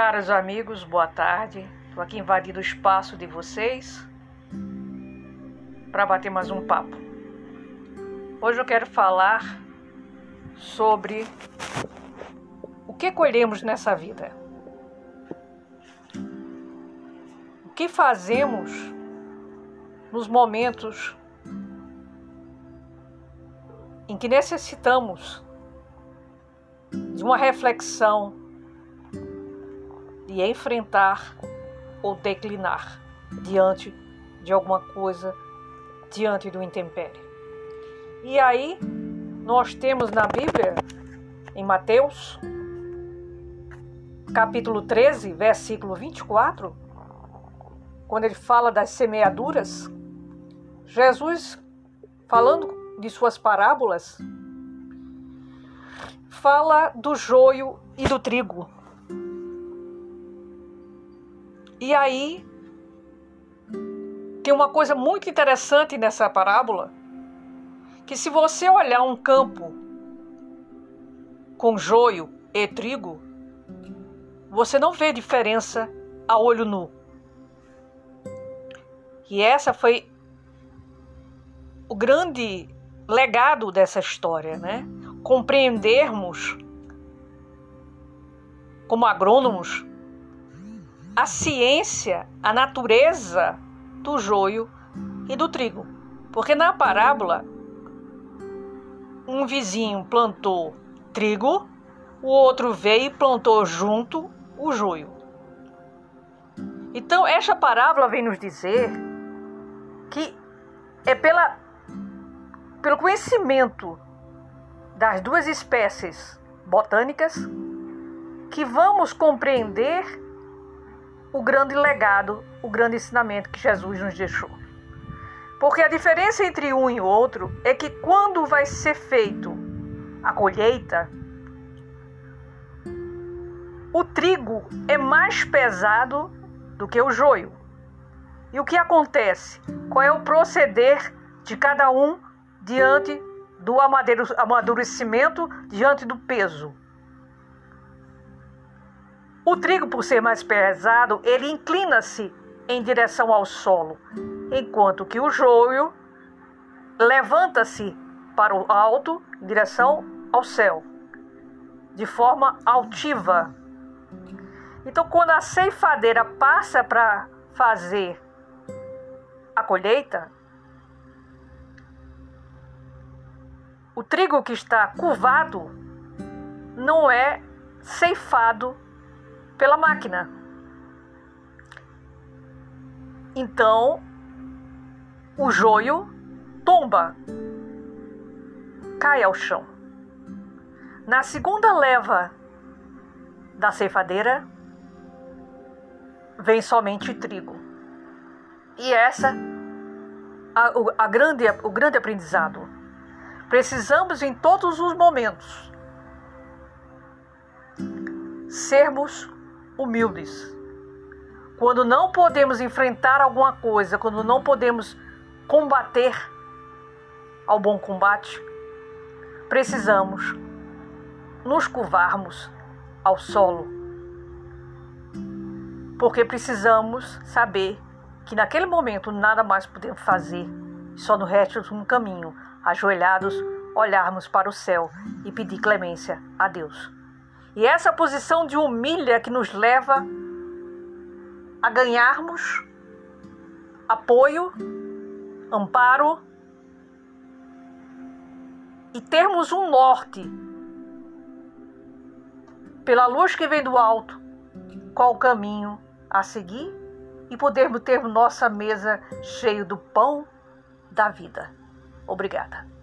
Caros amigos, boa tarde. Estou aqui invadindo o espaço de vocês para bater mais um papo. Hoje eu quero falar sobre o que colhemos nessa vida. O que fazemos nos momentos em que necessitamos de uma reflexão de enfrentar ou declinar diante de alguma coisa, diante do intempério. E aí, nós temos na Bíblia, em Mateus, capítulo 13, versículo 24, quando ele fala das semeaduras, Jesus, falando de suas parábolas, fala do joio e do trigo. E aí tem uma coisa muito interessante nessa parábola, que se você olhar um campo com joio e trigo, você não vê diferença a olho nu. E essa foi o grande legado dessa história, né? Compreendermos como agrônomos a ciência, a natureza do joio e do trigo. Porque na parábola, um vizinho plantou trigo, o outro veio e plantou junto o joio. Então, esta parábola vem nos dizer que é pela, pelo conhecimento das duas espécies botânicas que vamos compreender o grande legado, o grande ensinamento que Jesus nos deixou. Porque a diferença entre um e outro é que quando vai ser feito a colheita, o trigo é mais pesado do que o joio. E o que acontece? Qual é o proceder de cada um diante do amadurecimento, diante do peso? O trigo, por ser mais pesado, ele inclina-se em direção ao solo, enquanto que o joio levanta-se para o alto, em direção ao céu, de forma altiva. Então, quando a ceifadeira passa para fazer a colheita, o trigo que está curvado não é ceifado pela máquina. Então, o joio tomba, cai ao chão. Na segunda leva da ceifadeira, vem somente trigo. E essa a, a grande, o grande aprendizado. Precisamos em todos os momentos sermos humildes. Quando não podemos enfrentar alguma coisa, quando não podemos combater ao bom combate, precisamos nos curvarmos ao solo. Porque precisamos saber que naquele momento nada mais podemos fazer, só no resto de um caminho, ajoelhados, olharmos para o céu e pedir clemência a Deus. E essa posição de humilha que nos leva a ganharmos apoio, amparo e termos um norte pela luz que vem do alto, qual o caminho a seguir e podermos ter nossa mesa cheia do pão da vida. Obrigada.